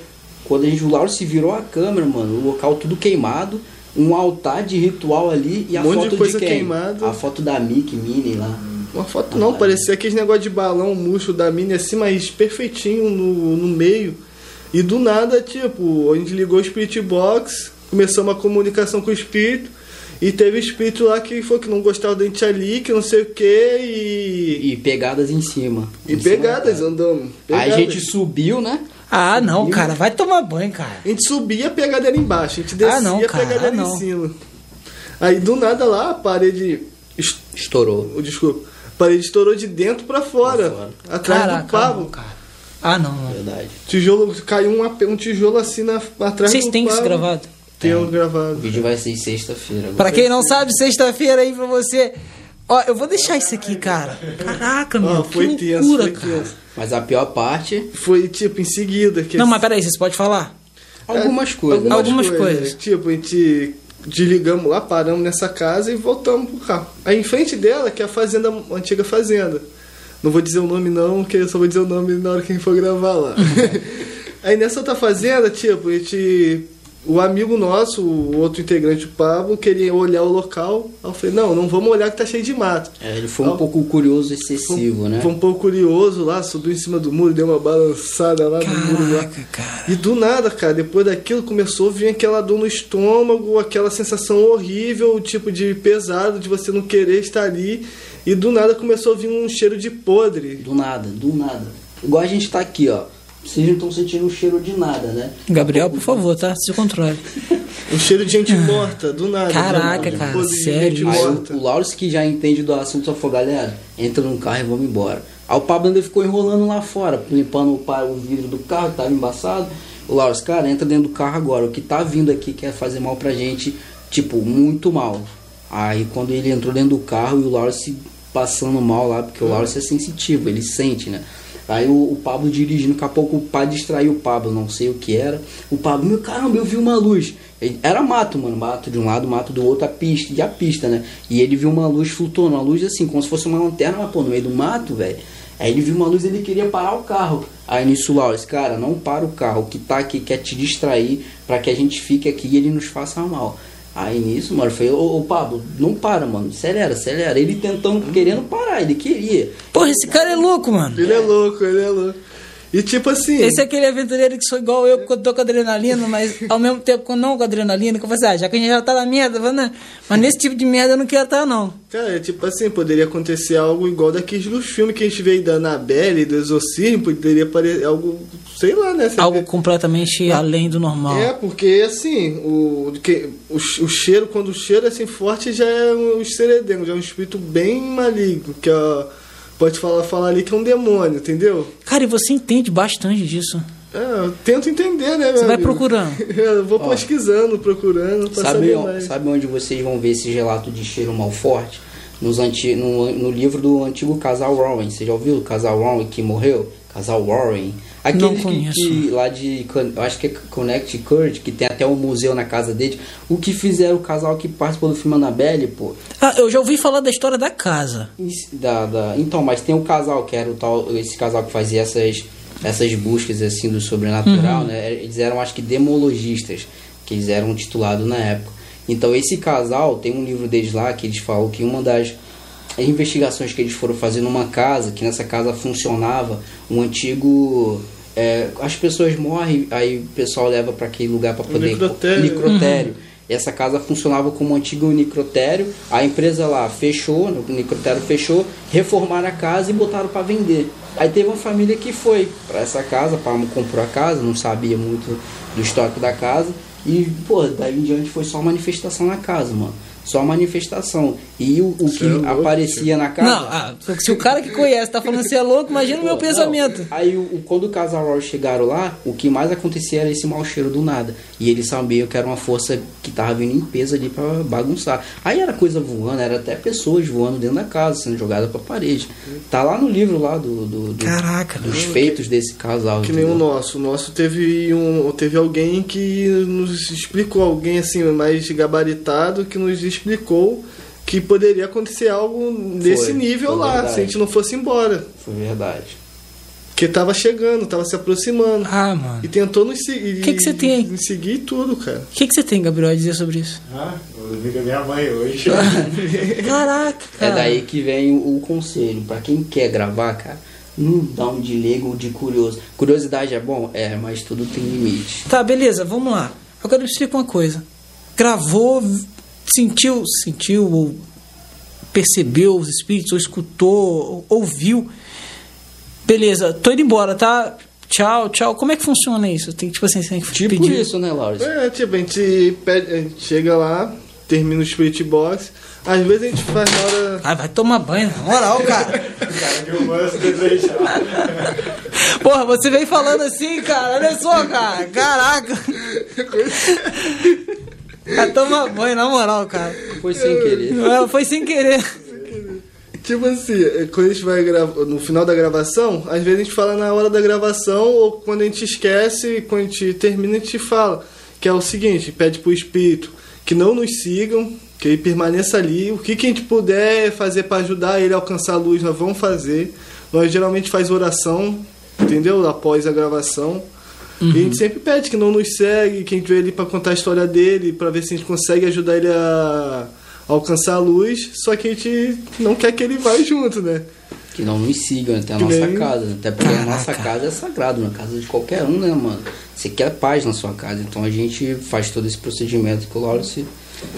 quando a gente, o Lauro se virou a câmera, mano, o local tudo queimado, um altar de ritual ali e a Um monte de foto coisa quem? queimada. A foto da Mickey Minnie lá. Uma foto não, parecia aqueles negócio de balão murcho da mini assim, mas perfeitinho no, no meio. E do nada, tipo, a gente ligou o Spirit Box, começou uma comunicação com o espírito, e teve espírito lá que foi que não gostava da gente ali, que não sei o que, e. E pegadas em cima. E Em cima pegadas, da- andando. Aí Pegadas. a gente subiu, né? Ah, não, cara, vai tomar banho, cara. A gente subia a pegada era embaixo, a gente descia Ah, não, a pegada ah, em cima. Aí do nada lá, a parede. est- Estourou. oh, Desculpa. A parede estourou de dentro pra fora. Fora. Atrás Caraca, do pavo. não, cara. Ah, não, não. Verdade. Tijolo, caiu um, um tijolo assim na, atrás Vocês do têm isso gravado? Tenho. O gravado. vídeo vai ser sexta-feira. Pra quem não sabe, sexta-feira aí pra você. Ó, eu vou deixar isso aqui, cara. Caraca, meu, que foi tenso, loucura, foi cara. tenso. Mas a pior parte, Foi tipo em seguida. Que Não, mas peraí, vocês podem falar? algumas É, coisas. Algumas coisas. Tipo, a gente desligamos lá, paramos nessa casa e voltamos pro carro. Aí em frente dela, que é a fazenda, a antiga fazenda. Não vou dizer o nome não, porque eu só vou dizer o nome na hora que a gente for gravar lá. Aí nessa outra fazenda, tipo, a gente. O amigo nosso, o outro integrante, o Pablo, queria olhar o local. Aí eu falei, não, não vamos olhar que tá cheio de mato. É, ele foi um pouco curioso excessivo, né? Foi um pouco curioso lá, subiu em cima do muro, deu uma balançada lá no muro lá. Caraca, cara. E do nada, cara, depois daquilo começou a vir aquela dor no estômago, aquela sensação horrível, tipo de pesado, de você não querer estar ali. E do nada começou a vir um cheiro de podre. Do nada, do nada. Igual a gente tá aqui, ó. Vocês não estão sentindo o cheiro de nada, né? Gabriel, por favor, tá? Se controle. Um cheiro de gente morta, do nada. Caraca, de cara, podre de sério? Aí o, o Lauro que já entende do assunto só falou, galera, entra num carro e vamos embora. Aí o Pablo ainda ficou enrolando lá fora, limpando o, o vidro do carro, que tava embaçado. O Lauro, cara, entra dentro do carro agora. O que tá vindo aqui quer fazer mal pra gente, tipo, muito mal. Aí quando ele entrou dentro do carro e o Lauro se passando mal lá, porque o Lauro é sensitivo, ele sente, né? Aí o, o Pablo dirigindo, daqui a pouco o pai distraiu o Pablo, não sei o que era. O Pablo, meu caramba, eu vi uma luz. Era mato, mano, mato de um lado, mato do outro, a pista, e a pista, né? E ele viu uma luz flutuando, uma luz assim, como se fosse uma lanterna, mas pô, no meio do mato, velho. Aí ele viu uma luz e ele queria parar o carro. Aí nisso Lauro disse, cara, não para o carro, o que tá aqui quer te distrair pra que a gente fique aqui e ele nos faça mal. Aí nisso, mano, eu falei, ô, ô Pablo, não para, mano, acelera, acelera. Ele tentando, querendo parar, ele queria. Porra, esse cara é louco, mano. Ele é louco, ele é louco. E tipo assim. Esse é aquele aventureiro que sou igual eu, quando tô com adrenalina, mas ao mesmo tempo não com adrenalina, que eu falo assim, ah, já que a gente já tá na merda, né? mas nesse tipo de merda eu não quero estar, não. Cara, é tipo assim, poderia acontecer algo igual daqueles dos filmes que a gente vê da Annabelle, do Exorcismo, poderia parecer algo, sei lá, né? Você Algo vê- completamente além do normal. É, porque assim, o, que, o, o cheiro, quando o cheiro é assim forte, já é um seredengo, já é um espírito bem maligno, que é, pode falar, falar ali que é um demônio, entendeu? Cara, e você entende bastante disso. É, eu tento entender, né, Você vai amigo? procurando. Eu vou pesquisando, procurando, pra Sabe, saber mais. sabe onde vocês vão ver esse relato de cheiro mal forte? nos anti, no, no livro do antigo casal Warren. Você já ouviu o casal Warren que morreu? Casal Warren. Aquele que, que lá de, eu acho que é Connecticut, que tem até um museu na casa dele. O que fizeram o casal que participou do filme Annabelle, pô. Ah, eu já ouvi falar da história da casa. Isso, Da, da, então, mas tem um casal que era o tal, esse casal que fazia essas, essas buscas assim do sobrenatural, né? Eles eram acho que demologistas, que eles eram titulados na época. Então esse casal tem um livro deles lá que eles falam que uma das investigações que eles foram fazer numa casa, que nessa casa funcionava um antigo é, as pessoas morrem, aí o pessoal leva para aquele lugar para poder necrotério. necrotério. Essa casa funcionava como um antigo necrotério. A empresa lá fechou, o necrotério fechou, reformaram a casa e botaram para vender. Aí teve uma família que foi para essa casa, para comprou a casa, não sabia muito do histórico da casa. E, pô, daí em diante foi só manifestação na casa, mano. Só manifestação. E o, o que Cê é louco, aparecia na casa. Não, ah, se o cara que conhece tá falando assim é louco, imagina o meu pensamento. não. Aí o, o- quando o casal Roy chegaram lá, o que mais acontecia era esse mau cheiro do nada. E eles sabiam que era uma força que tava vindo em peso ali pra bagunçar. Aí era coisa voando, era até pessoas voando dentro da casa, sendo jogadas pra parede. Tá lá no livro lá do, do- do- Caraca, dos feitos desse casal. Que nem o entendeu? nosso. O nosso teve um. Teve alguém que nos explicou, alguém assim, mais gabaritado, que nos explicou que poderia acontecer algo desse Foi, nível foi lá, verdade. se a gente não fosse embora. Foi verdade. Porque tava chegando, tava se aproximando. Ah, mano. E tentou nos seguir. Que que você tem? Nos seguir tudo, cara. O que, que você tem, Gabriel, a dizer sobre isso? Ah, eu vi com a minha mãe hoje. Caraca, É cara. daí que vem o, o conselho. Pra quem quer gravar, cara, não dá um de leigo ou de curioso. Curiosidade é bom? É, mas tudo tem limite. Tá, beleza, vamos lá. Agora me explica uma coisa. Gravou, sentiu, sentiu, ou percebeu os espíritos, ou escutou, ou ouviu. Beleza, tô indo embora, tá? Tchau, tchau. Como é que funciona isso? Tem tipo assim, você tem que Tipo pedir. isso, né, Laura? É, tipo, a gente, pede, a gente chega lá, termina o spirit box. Às vezes a gente faz na hora. Ah, vai tomar banho, na moral, cara. Que. Porra, você vem falando assim, cara. Olha só, cara. Caraca. Vai tomar banho, na moral, cara. Foi sem querer. Não, Foi sem querer. Tipo assim, é, quando a gente vai gravar, no final da gravação, às vezes a gente fala na hora da gravação, ou quando a gente esquece, quando a gente termina, a gente fala. Que é o seguinte, pede pro espírito que não nos sigam, que ele permaneça ali. O que, que a gente puder fazer para ajudar ele a alcançar a luz, nós vamos fazer. Nós geralmente faz oração, entendeu? Após a gravação. E a gente sempre pede que não nos segue, que a gente veio ali para contar a história dele, para ver se a gente consegue ajudar ele a alcançar a luz. Só que a gente não quer que ele vá junto, né? Que não nos sigam até a Que nossa nem- casa. Até porque a Caraca. nossa casa é sagrada, na casa de qualquer um, né, mano? Você quer paz na sua casa, então a gente faz todo esse procedimento que o Lauro se.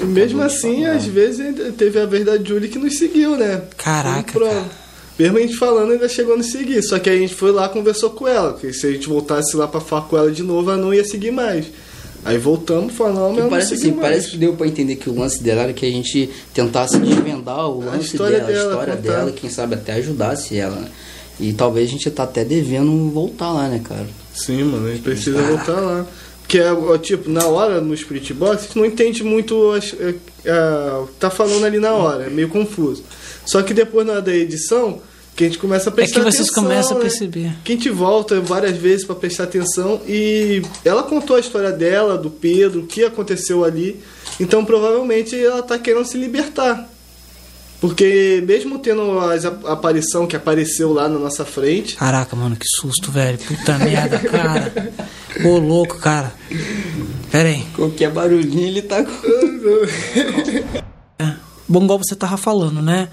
E mesmo assim, às vezes teve a verdade Julie que nos seguiu, né? Caraca, Foi cara. Mesmo a gente falando, ainda chegou a nos seguir. Só que a gente foi lá conversou com ela. Que se a gente voltasse lá pra falar com ela de novo, ela não ia seguir mais. Aí voltamos falando, mas parece assim, mais. parece que deu pra entender que o lance dela era que a gente tentasse desvendar o A lance história dela, a dela, história contar. dela, quem sabe até ajudasse ela. né? E talvez a gente tá até devendo voltar lá, né, cara? Sim, mano, a gente precisa voltar lá. Porque, ó, tipo, na hora no Spirit Box, a gente não entende muito as- é, é, o que tá falando ali na hora, é meio confuso. Só que depois na hora da edição, que a gente começa a É prestar que vocês atenção, começam a né? perceber. Que a gente volta várias vezes pra prestar atenção e ela contou a história dela, do Pedro, o que aconteceu ali. Então provavelmente ela tá querendo se libertar. Porque mesmo tendo a a aparição que apareceu lá na nossa frente, Caraca, mano, que susto, velho. Puta merda, cara. Ô, louco, cara. Pera aí. Qualquer barulhinho ele tá com. É. Bom, igual você tava falando, né?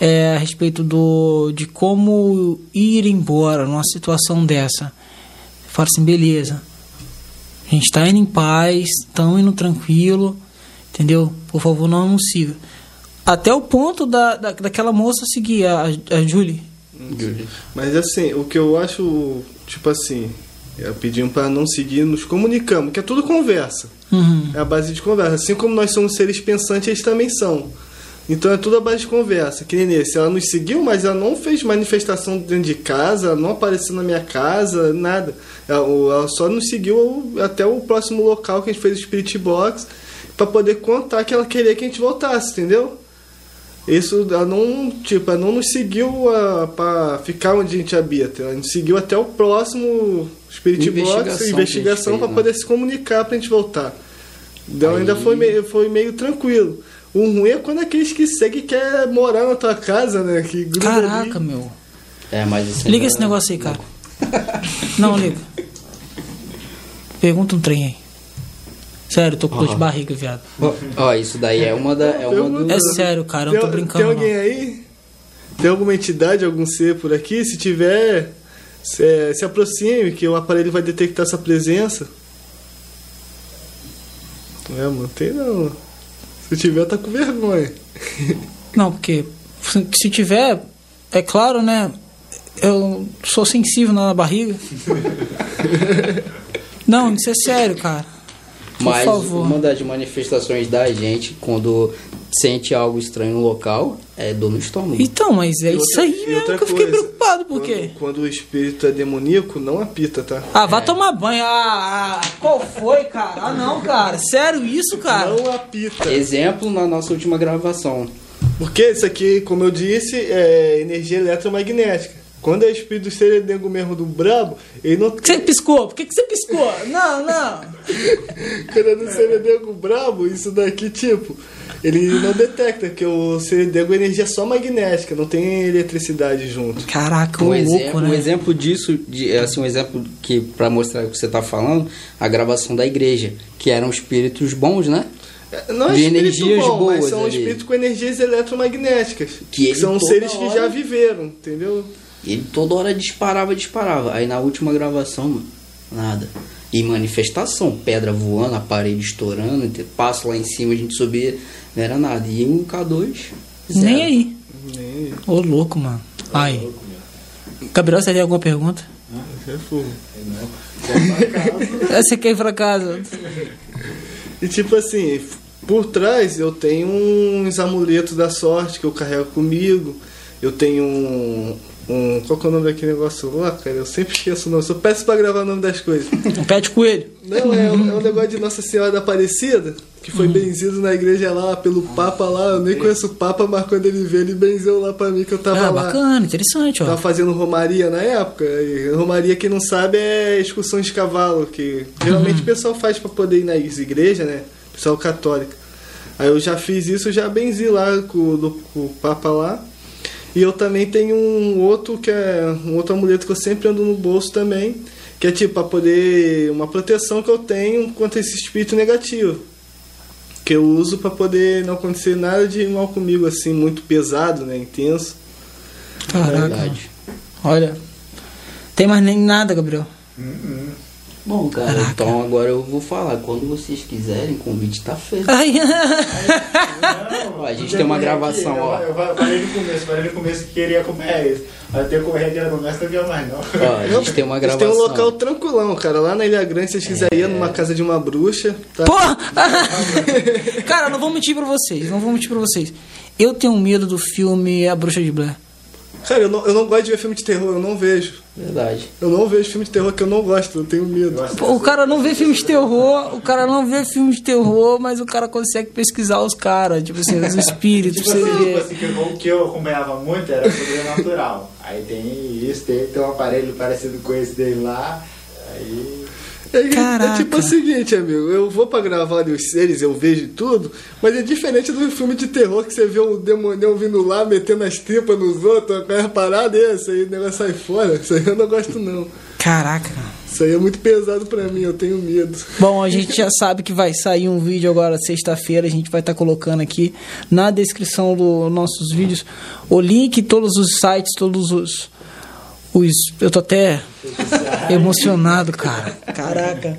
É, a respeito do de como ir embora numa situação dessa. Fala assim, beleza. A gente tá indo em paz, estamos indo tranquilo, entendeu? Por favor, não siga. Até o ponto da, da, daquela moça seguir a, a Julie. Mas assim, o que eu acho, tipo assim, é pedindo para não seguir, nos comunicamos, que é tudo conversa. Uhum. É a base de conversa. Assim como nós somos seres pensantes, eles também são. Então é tudo a base de conversa. Que nem nesse. Ela nos seguiu, mas ela não fez manifestação dentro de casa, ela não apareceu na minha casa, nada. Ela, ela só nos seguiu até o próximo local que a gente fez o Spirit Box para poder contar que ela queria que a gente voltasse, entendeu? Isso ela não, tipo, ela não nos seguiu a, pra ficar onde a gente habita. Ela nos seguiu até o próximo Spirit Box, Investigação a investigação gente para né? poder se comunicar pra gente voltar. Então Aí- ainda foi meio, foi meio tranquilo. O ruim é quando aqueles que seguem quer morar na tua casa, né? Que Caraca, ali. meu. É, mas isso Liga esse negócio aí, cara. Não, liga. Pergunta um trem aí. Sério, tô com dor de barriga, viado. Ó, Ó, isso daí é uma da. É uma do... É sério, cara, eu não tô Tem- brincando. Tem alguém aí? Tem alguma entidade, algum ser por aqui? Se tiver, se, se aproxime, que o aparelho vai detectar essa presença. É, mano, tem não. Se tiver, tá com vergonha. Não, não, porque se- se tiver, é claro, né? Eu sou sensível na barriga. Não, isso é sério, cara. Por Mas favor. uma das manifestações da gente quando sente algo estranho no local é dor no estômago. Então, mas é E isso outra- aí mesmo que eu fiquei coisa, preocupado, por quê? Quando, quando o espírito é demoníaco, não apita, tá? Ah, vá tomar banho. Ah, ah, qual foi, cara? Ah, não, cara. Sério isso, cara? Não apita. Exemplo na nossa última gravação. Porque isso aqui, como eu disse, é energia eletromagnética. Quando é espírito do seredengo mesmo do brabo, ele não Por que você piscou? Por que que você piscou? Não, não. Quando é do seredengo brabo, isso daqui, tipo, ele não detecta, que o seredengo é energia só magnética, não tem eletricidade junto. Caraca, Um, ô exemplo, louco, um né? exemplo disso, de, assim, um exemplo que para mostrar o que você tá falando, a gravação da igreja, que eram espíritos bons, né? É, Não é De energias bom, mas boas são ali. espíritos com energias eletromagnéticas. Que ele são seres que hora- já viveram, entendeu? E ele toda hora disparava, disparava. Aí na última gravação, mano, nada. E manifestação, pedra voando, a parede estourando, passo lá em cima, a gente subia, não era nada. E um K2, zero. Nem aí. Nem Ô louco, mano. Ai. Gabriel, você tem alguma pergunta? é fogo. Você quer ir pra casa? E tipo assim, por trás eu tenho uns amuletos da sorte que eu carrego comigo. Eu tenho um. Um qual que é o nome daquele negócio lá, cara? Eu sempre esqueço o nome. Eu sou péssimo pra gravar o nome das coisas. Um pé de coelho. Não, é, um- é um negócio de Nossa Senhora da Aparecida, que foi benzido na igreja lá pelo Papa lá. Eu nem conheço o Papa, mas quando ele veio, ele benzeu lá pra mim que eu tava Ah, lá. bacana, interessante, ó. Tava fazendo romaria na época. E romaria, quem não sabe, é excursão de cavalo, que geralmente o pessoal faz pra poder ir nas igrejas, né? Pessoal católico. Aí eu já fiz isso, já benzi lá com, o- do- com o Papa lá. E eu também tenho um outro que é um outro amuleto que eu sempre ando no bolso também, que é tipo pra poder uma proteção que eu tenho contra esse espírito negativo. Que eu uso pra poder não acontecer nada de mal comigo assim, muito pesado, né, intenso. Caraca. Verdade. Olha. Tem mais nem nada, Gabriel. Bom, cara, Caraca. então agora eu vou falar. Quando vocês quiserem, o convite tá feito. Ai. Ó, a gente tem uma gravação, ó. Eu fa- falei no começo, falei no começo que queria acompanhar isso. Até correr aqui no começo não viu mais, não. Ó, a gente tem uma gravação. têm um local tranquilão, cara. Lá na Ilha Grande, se vocês quiserem ir numa casa de uma bruxa, tá? Porra! Cara, não vou mentir pra vocês, não vou mentir pra vocês. Eu tenho medo do filme A Bruxa de Blair. Cara, eu não, eu não gosto de ver filme de terror, eu não vejo. Verdade. Eu não vejo filme de terror que eu não gosto, eu tenho medo. Pô, o cara não vê filme de terror, o cara não vê filme de terror, mas o cara consegue pesquisar os caras, tipo assim, os espíritos, Tipo pra você assim, tipo ver. assim, que eu- o que eu acompanhava muito era sobrenatural. Aí tem isso, tem, tem um aparelho parecido com esse dele lá. Aí. É, é Caraca. tipo o seguinte, amigo, eu vou pra gravar os seres, eu vejo tudo, mas é diferente do filme de terror que você vê o demonião vindo lá, metendo as tripas nos outros, as paradas, e isso aí o negócio sai fora. Isso aí eu não gosto não. Caraca. Isso aí é muito pesado pra mim, eu tenho medo. Bom, a gente já sabe que vai sair um vídeo agora sexta-feira, a gente vai estar colocando aqui na descrição dos nossos vídeos o link, todos os sites, todos os. Os eu tô até emocionado, cara. Caraca.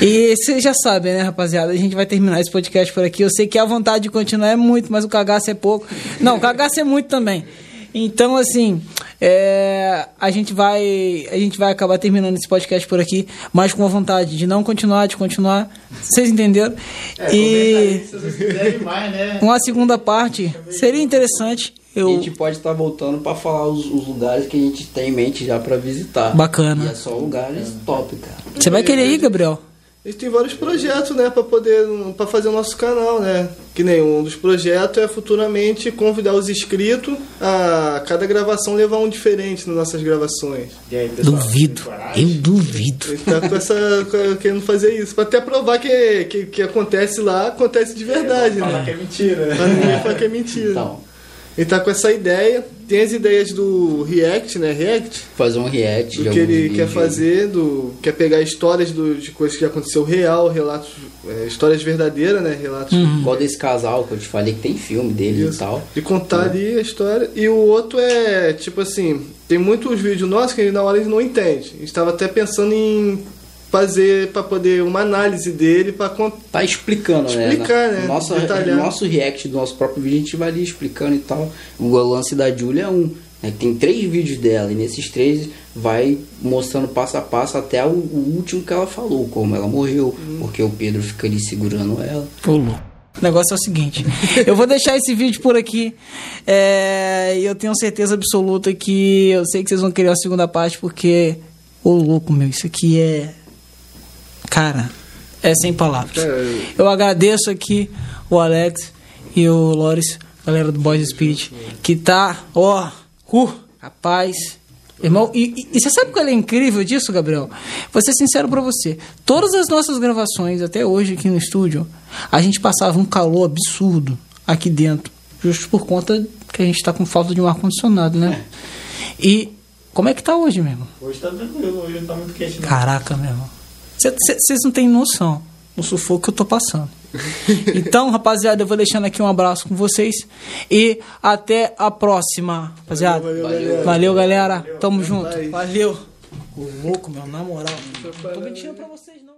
E vocês já sabem, né, rapaziada? A gente vai terminar esse podcast por aqui. Eu sei que a vontade de continuar é muito, mas o cagaço é pouco. Não, o cagaço é muito também. Então, assim, é, a gente vai a gente vai acabar terminando esse podcast por aqui, mas com a vontade de não continuar, de continuar. Vocês entenderam? É, e aí se vocês quiserem mais, né? uma segunda parte seria interessante. A Eu, gente pode estar voltando pra falar os, os lugares que a gente tem em mente já pra visitar. Bacana. E é só lugares top, cara. você vai querer ir, Gabriel? A gente tem vários projetos, né, para poder para fazer o nosso canal, né? Que nem um dos projetos é futuramente convidar os inscritos a cada gravação levar um diferente nas nossas gravações. E aí, pessoal, Duvido. Eu duvido. Ele tá com essa querendo fazer isso, para até provar que, que que acontece lá, acontece de verdade, Falar né? que é mentira. Pra ninguém falar que é mentira. Então, Ele tá com essa ideia, tem as ideias do React, né? React, fazer um react do que ele quer vídeos. fazer, do quer pegar histórias do, de coisas que aconteceu real, relatos, é, histórias verdadeiras, né? Relatos Igual desse casal que eu te falei que tem filme dele Isso. e tal. E contar ali a história. E o outro é, tipo assim, tem muitos vídeos nossos que na hora eles não entendem. A gente tava até pensando em fazer para poder uma análise dele para contar. Tá explicando, né? Explicar, Na- né? Nosso, Detalhar. nosso react do nosso próprio vídeo, a gente vai ali explicando e tal. O lance da Julia é um. Né? Tem três vídeos dela, e nesses três vai mostrando passo a passo até o, o último que ela falou, como ela morreu, porque o Pedro fica ali segurando ela. Ô, louco. O negócio é o seguinte, eu vou deixar esse vídeo por aqui é, e eu tenho certeza absoluta que eu sei que vocês vão querer a segunda parte porque, ô louco meu, isso aqui é, cara, é sem palavras. É. Eu agradeço aqui o Alex e o Loris, galera do Boys Spirit, que tá, ó, uh, rapaz, irmão, e, e- e você sabe qual é incrível disso, Gabriel? Vou ser sincero pra você, todas as nossas gravações, até hoje aqui no estúdio, a gente passava um calor absurdo aqui dentro, justo por conta que a gente tá com falta de um ar-condicionado, né? E como é que tá hoje, meu irmão? Hoje tá tranquilo, hoje não tá muito quente não. Caraca, meu irmão. Vocês não têm noção do sufoco que eu tô passando. Então, rapaziada, eu vou deixando aqui um abraço com vocês. E até a próxima, rapaziada. Valeu, Valeu, valeu, galera. Tamo junto. Valeu. Ô, louco, meu, na moral. Não tô mentindo pra vocês, não.